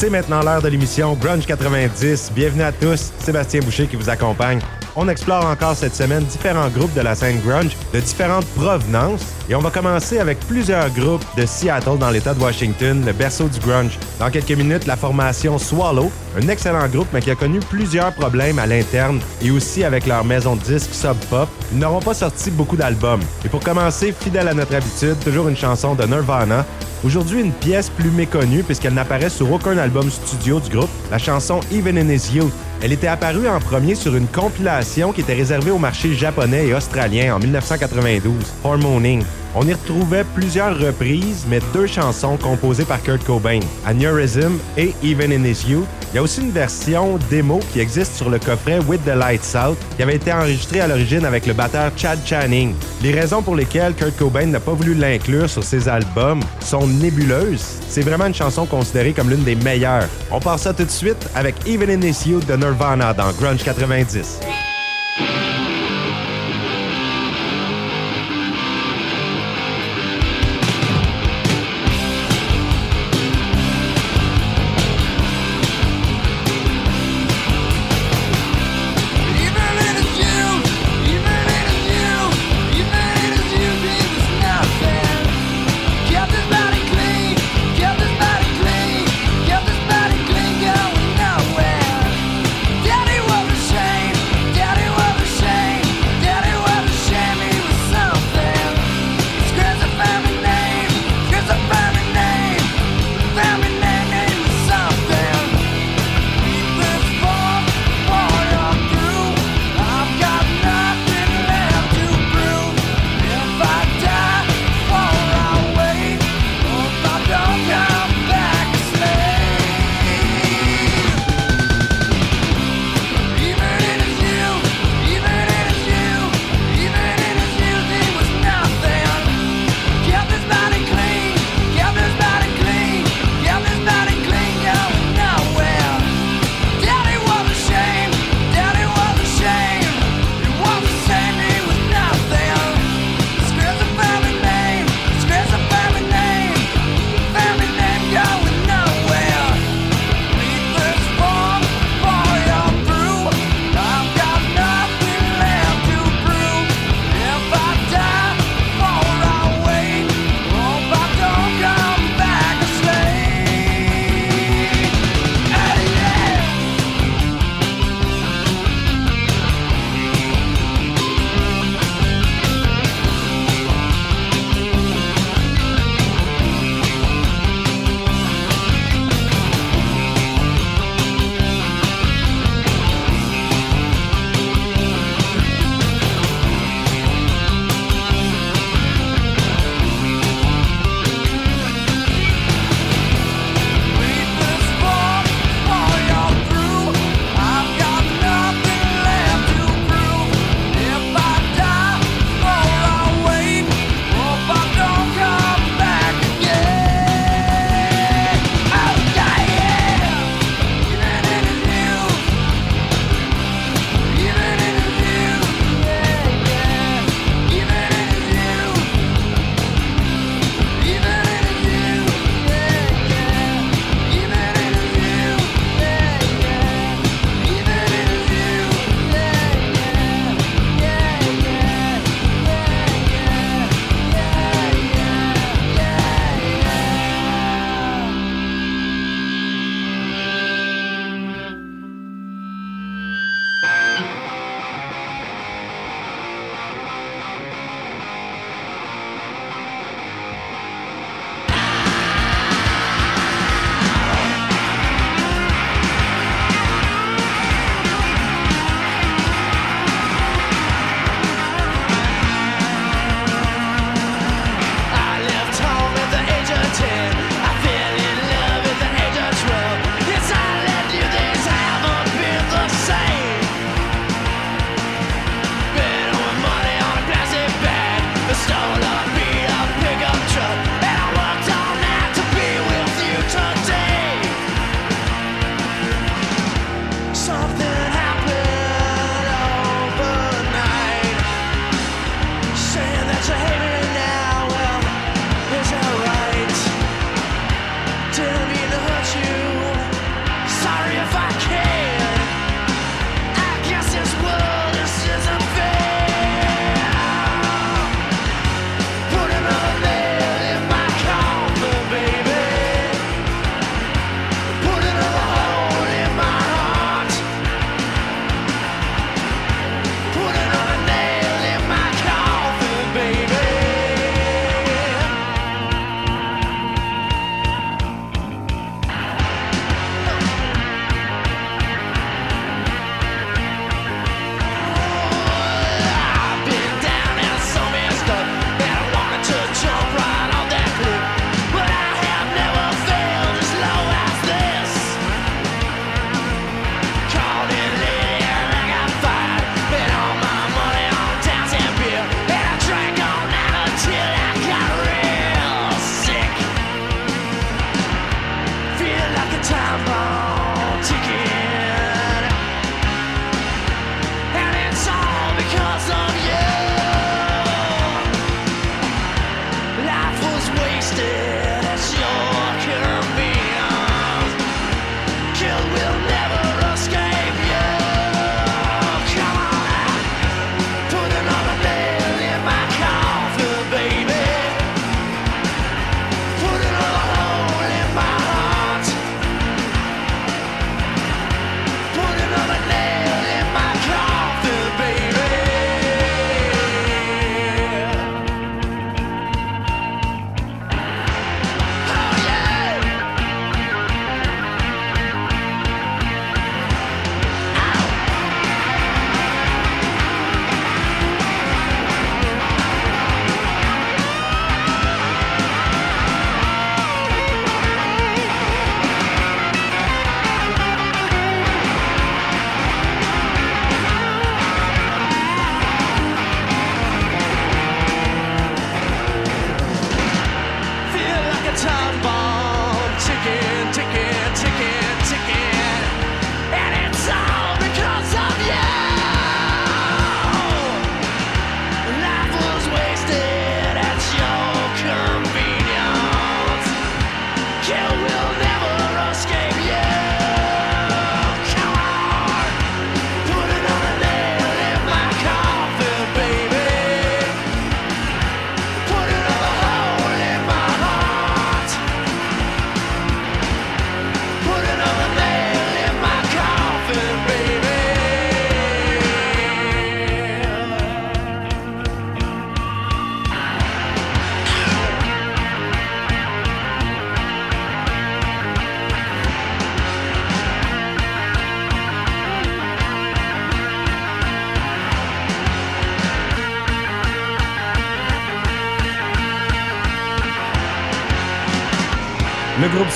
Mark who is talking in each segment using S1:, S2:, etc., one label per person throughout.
S1: C'est maintenant l'heure de l'émission Grunge 90. Bienvenue à tous, Sébastien Boucher qui vous accompagne. On explore encore cette semaine différents groupes de la scène grunge de différentes provenances et on va commencer avec plusieurs groupes de Seattle dans l'État de Washington, le berceau du grunge. Dans quelques minutes, la formation Swallow, un excellent groupe mais qui a connu plusieurs problèmes à l'interne et aussi avec leur maison de Sub Pop. Ils n'auront pas sorti beaucoup d'albums. Et pour commencer, fidèle à notre habitude, toujours une chanson de Nirvana Aujourd'hui, une pièce plus méconnue puisqu'elle n'apparaît sur aucun album studio du groupe, la chanson Even in His Youth. Elle était apparue en premier sur une compilation qui était réservée au marché japonais et australien en 1992, Hormoning. On y retrouvait plusieurs reprises, mais deux chansons composées par Kurt Cobain, Aneurysm et Even in His Youth. Il y a aussi une version démo qui existe sur le coffret With the Lights Out, qui avait été enregistrée à l'origine avec le batteur Chad Channing. Les raisons pour lesquelles Kurt Cobain n'a pas voulu l'inclure sur ses albums sont nébuleuses. C'est vraiment une chanson considérée comme l'une des meilleures. On part ça tout de suite avec Even in His Youth de Nirvana dans Grunge 90.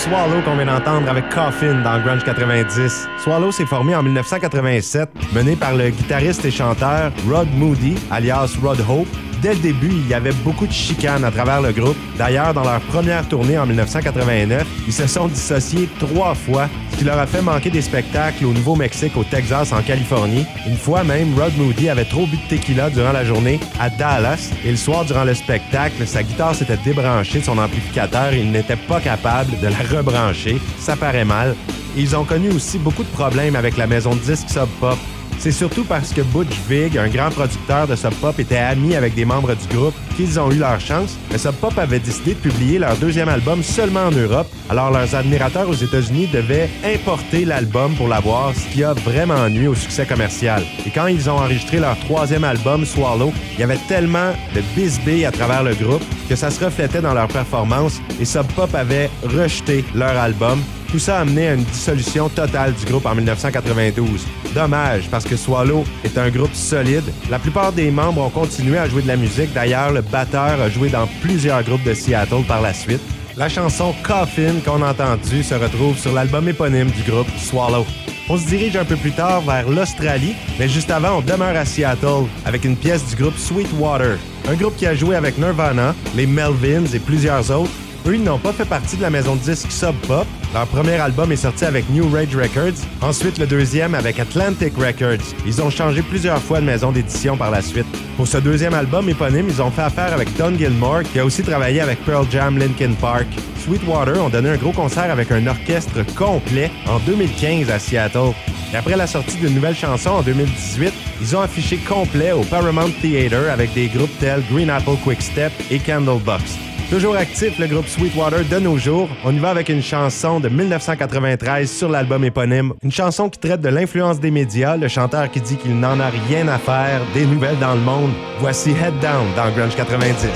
S1: Swallow qu'on vient d'entendre avec Coffin dans Grunge 90. Swallow s'est formé en 1987, mené par le guitariste et chanteur Rod Moody, alias Rod Hope, Dès le début, il y avait beaucoup de chicanes à travers le groupe. D'ailleurs, dans leur première tournée en 1989, ils se sont dissociés trois fois, ce qui leur a fait manquer des spectacles au Nouveau-Mexique, au Texas, en Californie. Une fois même, Rod Moody avait trop bu de tequila durant la journée à Dallas et le soir durant le spectacle, sa guitare s'était débranchée de son amplificateur et il n'était pas capable de la rebrancher. Ça paraît mal. Ils ont connu aussi beaucoup de problèmes avec la maison de disques Sub Pop c'est surtout parce que Butch Vig, un grand producteur de Sub Pop, était ami avec des membres du groupe qu'ils ont eu leur chance. Mais Sub Pop avait décidé de publier leur deuxième album seulement en Europe, alors leurs admirateurs aux États-Unis devaient importer l'album pour l'avoir, ce qui a vraiment nuit au succès commercial. Et quand ils ont enregistré leur troisième album, Swallow, il y avait tellement de bisbee à travers le groupe que ça se reflétait dans leur performance et Sub Pop avait rejeté leur album tout ça a amené à une dissolution totale du groupe en 1992. Dommage, parce que Swallow est un groupe solide. La plupart des membres ont continué à jouer de la musique. D'ailleurs, le batteur a joué dans plusieurs groupes de Seattle par la suite. La chanson Coffin qu'on a entendue se retrouve sur l'album éponyme du groupe Swallow. On se dirige un peu plus tard vers l'Australie, mais juste avant, on demeure à Seattle avec une pièce du groupe Sweetwater, un groupe qui a joué avec Nirvana, les Melvins et plusieurs autres, eux, ils n'ont pas fait partie de la maison de disques Sub Pop. Leur premier album est sorti avec New Rage Records, ensuite le deuxième avec Atlantic Records. Ils ont changé plusieurs fois de maison d'édition par la suite. Pour ce deuxième album éponyme, ils ont fait affaire avec Don Gilmore, qui a aussi travaillé avec Pearl Jam Linkin Park. Sweetwater ont donné un gros concert avec un orchestre complet en 2015 à Seattle. Et après la sortie d'une nouvelle chanson en 2018, ils ont affiché complet au Paramount Theater avec des groupes tels Green Apple Quick Step et Candlebox. Toujours actif, le groupe Sweetwater de nos jours. On y va avec une chanson de 1993 sur l'album éponyme. Une chanson qui traite de l'influence des médias, le chanteur qui dit qu'il n'en a rien à faire des nouvelles dans le monde. Voici Head Down dans Grunge 90.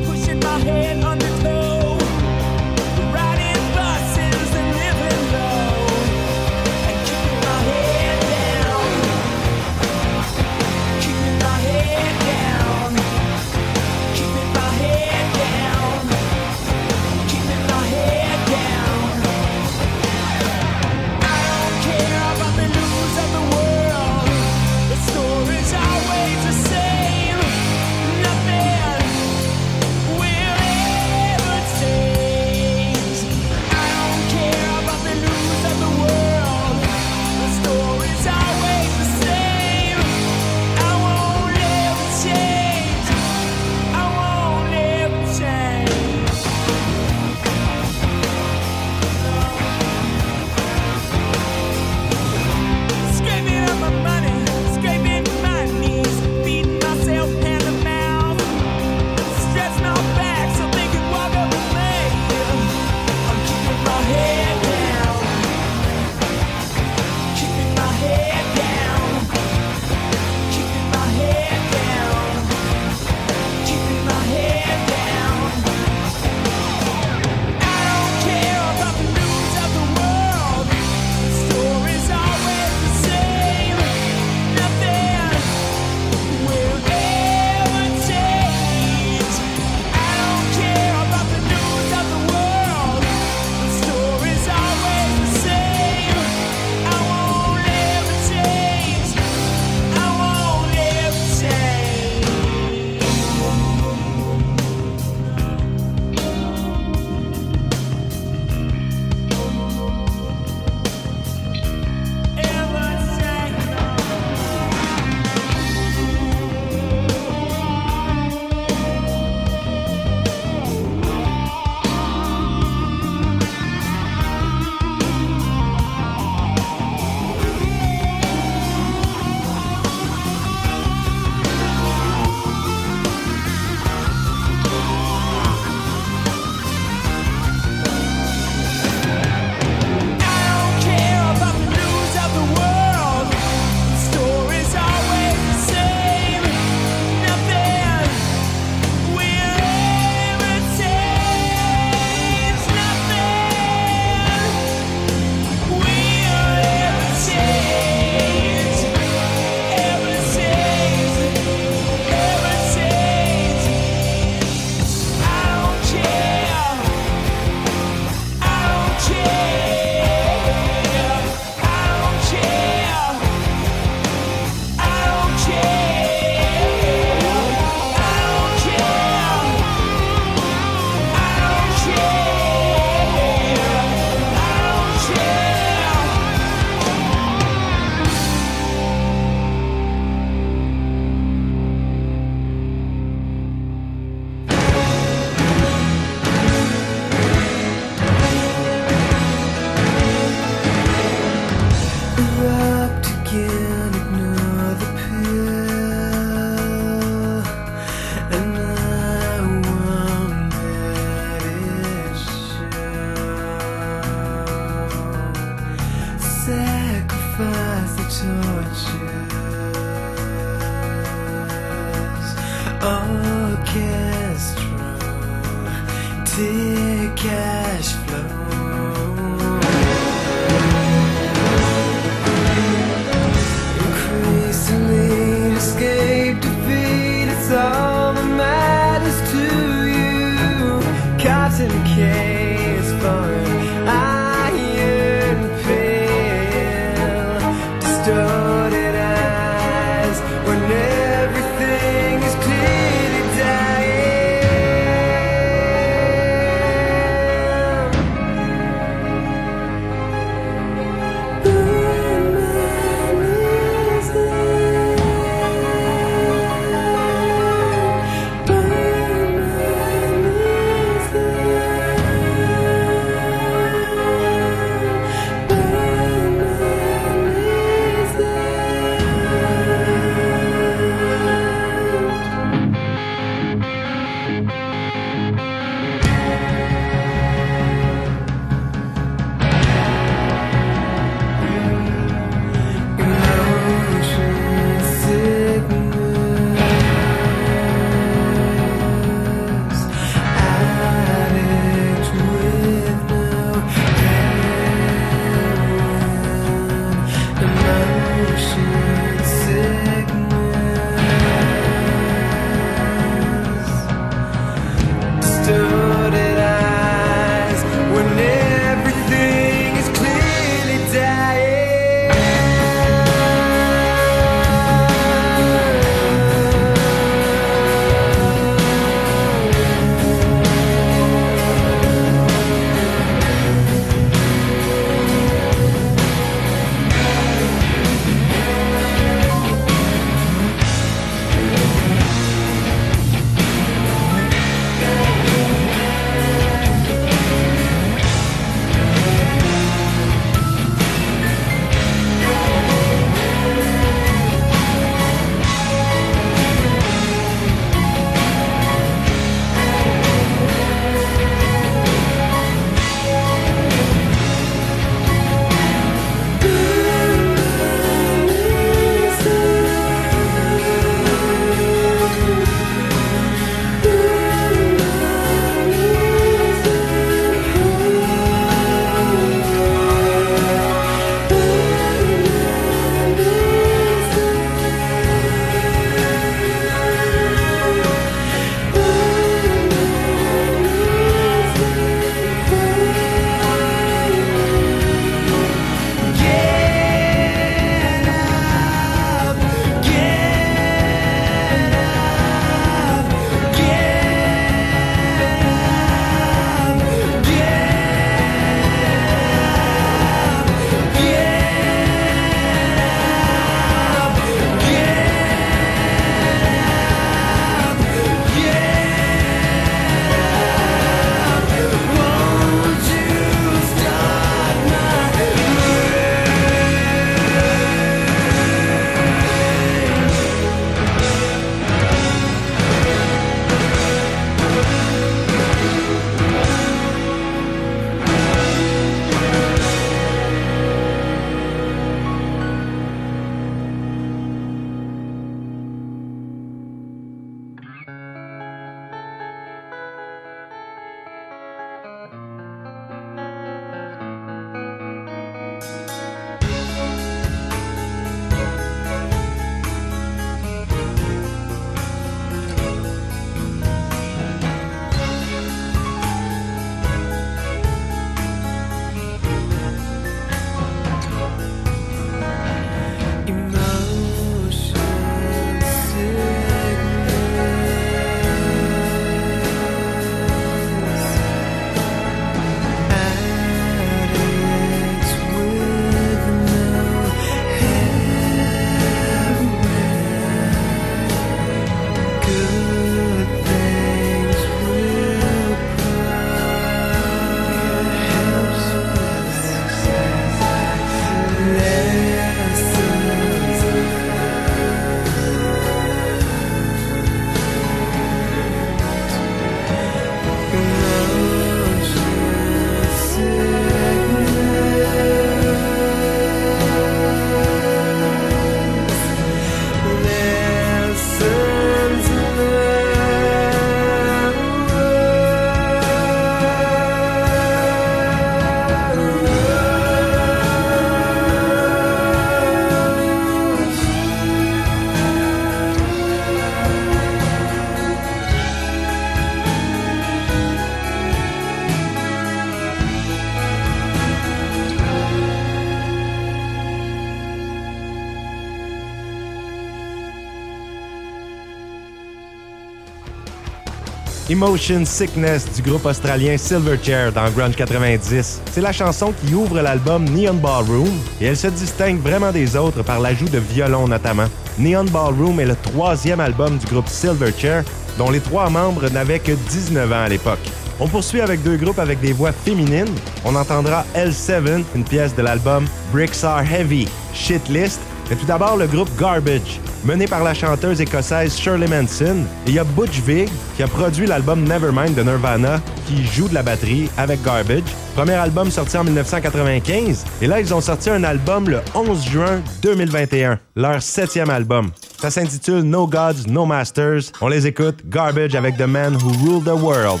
S1: Emotion Sickness du groupe australien Silverchair dans Grunge 90. C'est la chanson qui ouvre l'album Neon Ballroom et elle se distingue vraiment des autres par l'ajout de violon notamment. Neon Ballroom est le troisième album du groupe Silverchair dont les trois membres n'avaient que 19 ans à l'époque. On poursuit avec deux groupes avec des voix féminines. On entendra L7, une pièce de l'album Bricks Are Heavy, Shitlist, mais tout d'abord le groupe Garbage, mené par la chanteuse écossaise Shirley Manson. Et il y a Butch Vig qui a produit l'album Nevermind de Nirvana, qui joue de la batterie avec Garbage. Premier album sorti en 1995. Et là, ils ont sorti un album le 11 juin 2021, leur septième album. Ça s'intitule No Gods, No Masters. On les écoute, Garbage avec The Man Who Ruled the World.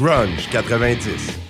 S1: Grunge 90.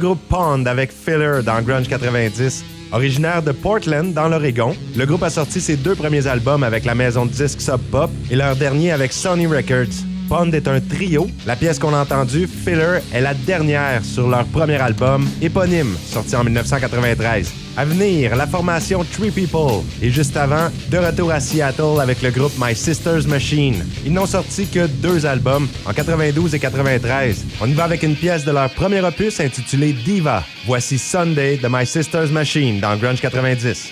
S1: Groupe Pond avec Filler dans Grunge 90. Originaire de Portland, dans l'Oregon, le groupe a sorti ses deux premiers albums avec la maison de disques Sub Pop et leur dernier avec Sony Records. Pond est un trio. La pièce qu'on a entendue, Filler, est la dernière sur leur premier album, éponyme, sorti en 1993. À venir, la formation Three People. Et juste avant, de retour à Seattle avec le groupe My Sister's Machine. Ils n'ont sorti que deux albums, en 92 et 93. On y va avec une pièce de leur premier opus intitulée Diva. Voici Sunday de My Sister's Machine dans Grunge 90.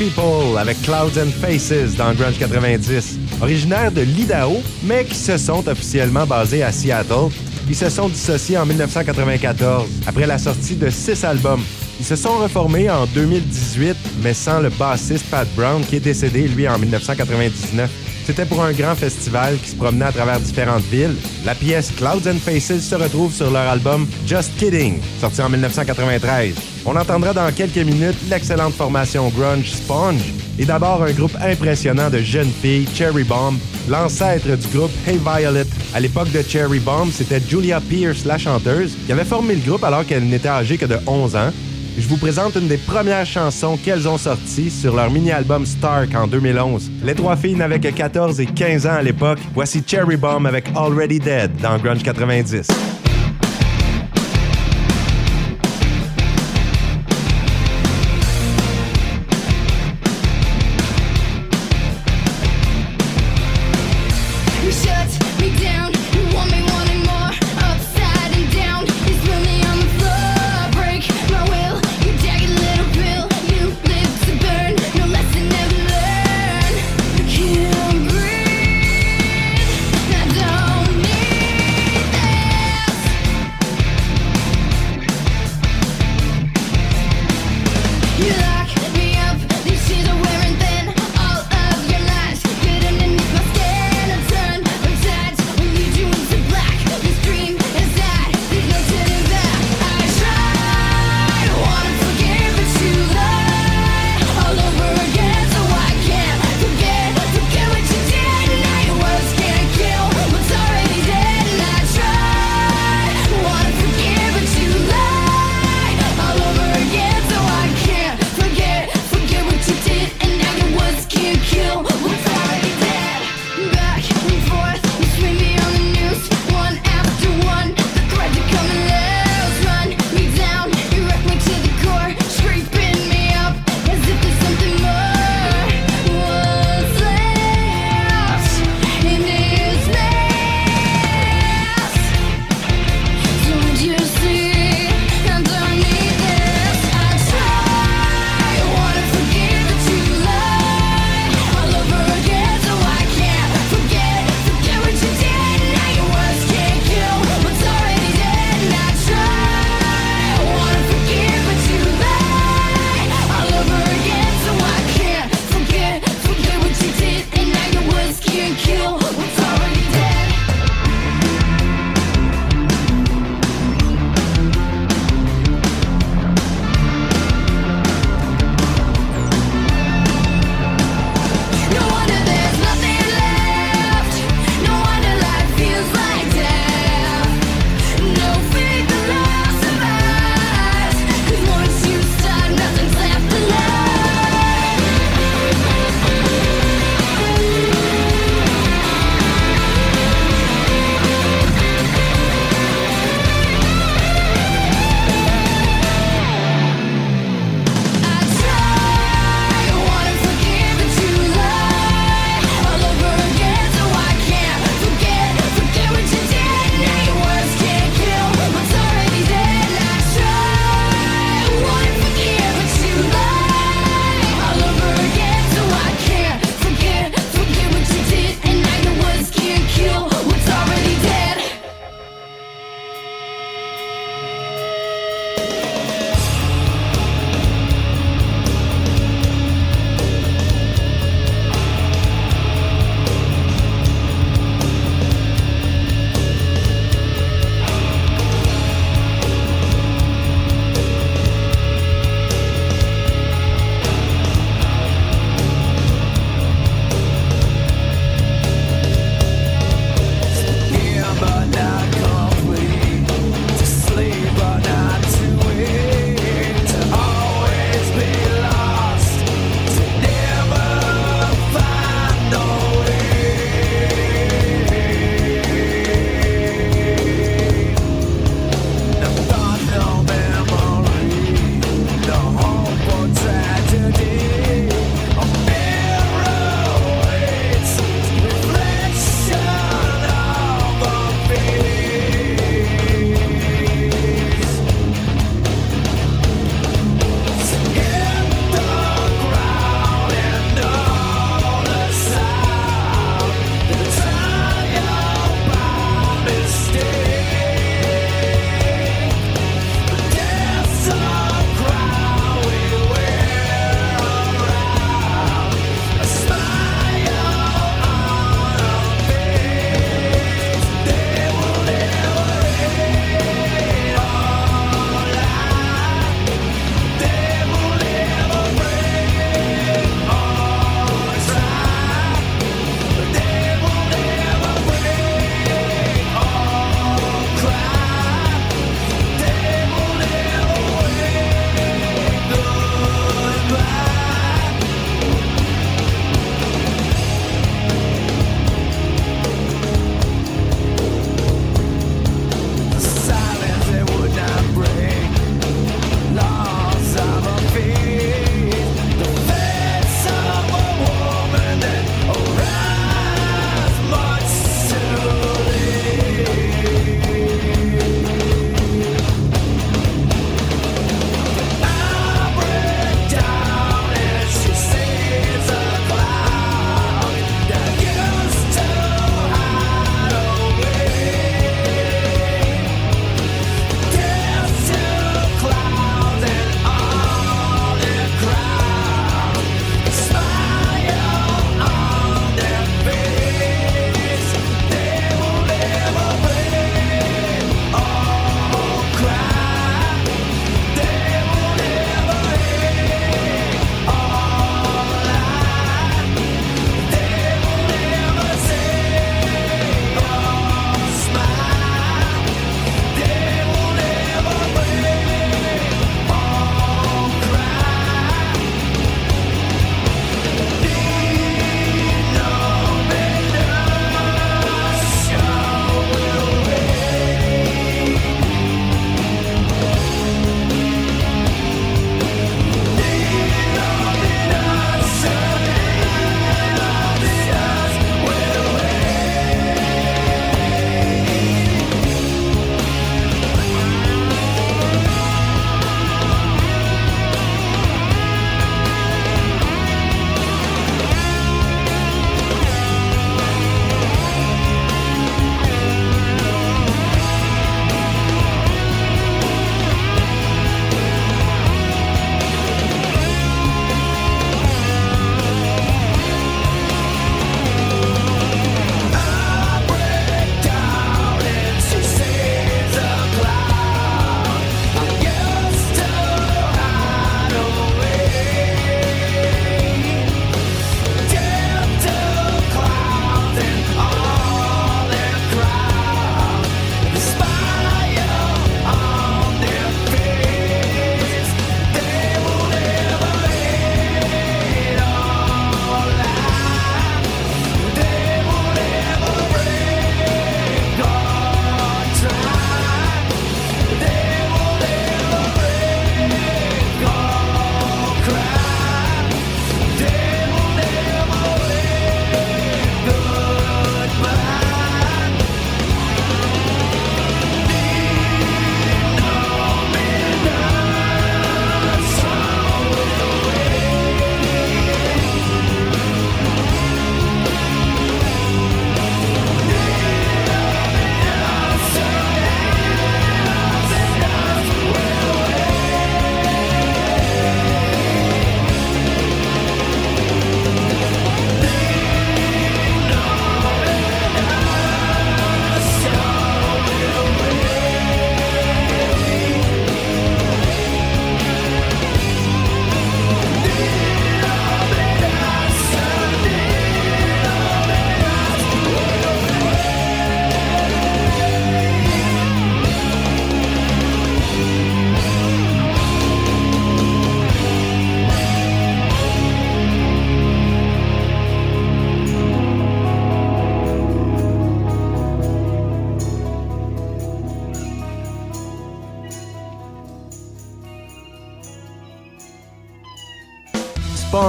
S1: People avec Clouds and Faces dans Grunge 90. Originaires de l'Idaho, mais qui se sont officiellement basés à Seattle, ils se sont dissociés en 1994 après la sortie de six albums. Ils se sont reformés en 2018, mais sans le bassiste Pat Brown qui est décédé, lui, en 1999. C'était pour un grand festival qui se promenait à travers différentes villes. La pièce Clouds and Faces se retrouve sur leur album Just Kidding, sorti en 1993. On entendra dans quelques minutes l'excellente formation grunge Sponge et d'abord un groupe impressionnant de jeunes filles, Cherry Bomb, l'ancêtre du groupe Hey Violet. À l'époque de Cherry Bomb, c'était Julia Pierce, la chanteuse, qui avait formé le groupe alors qu'elle n'était âgée que de 11 ans. Je vous présente une des premières chansons qu'elles ont sorties sur leur mini-album Stark en 2011. Les trois filles n'avaient que 14 et 15 ans à l'époque. Voici Cherry Bomb avec Already Dead dans Grunge 90.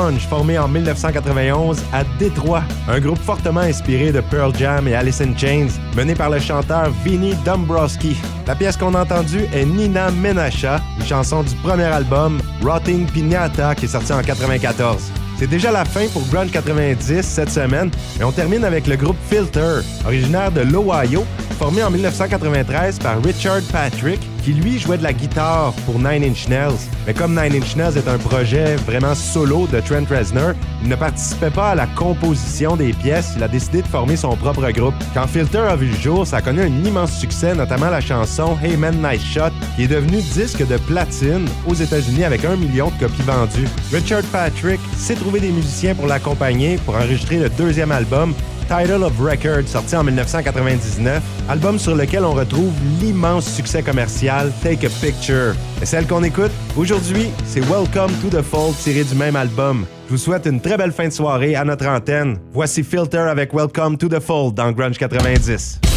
S1: Formé en 1991 à Détroit, un groupe fortement inspiré de Pearl Jam et Alice in Chains, mené par le chanteur Vinnie Dombrowski. La pièce qu'on a entendue est Nina Menasha, une chanson du premier album Rotting Pignata qui est sorti en 94. C'est déjà la fin pour Grunge 90 cette semaine, et on termine avec le groupe Filter, originaire de l'Ohio, formé en 1993 par Richard Patrick, qui lui jouait de la guitare pour Nine Inch Nails. Mais comme Nine Inch Nails est un projet vraiment solo de Trent Reznor, il ne participait pas à la composition des pièces, il a décidé de former son propre groupe. Quand Filter a vu le jour, ça a connu un immense succès, notamment la chanson Hey Man Nice Shot, qui est devenue disque de platine aux États-Unis avec un million de copies vendues. Richard Patrick s'est trouvé des musiciens pour l'accompagner pour enregistrer le deuxième album, Title of Record, sorti en 1999, album sur lequel on retrouve l'immense succès commercial Take a Picture. Et celle qu'on écoute aujourd'hui, c'est Welcome to the Fold tiré du même album. Je vous souhaite une très belle fin de soirée à notre antenne. Voici Filter avec Welcome to the Fold dans Grunge 90.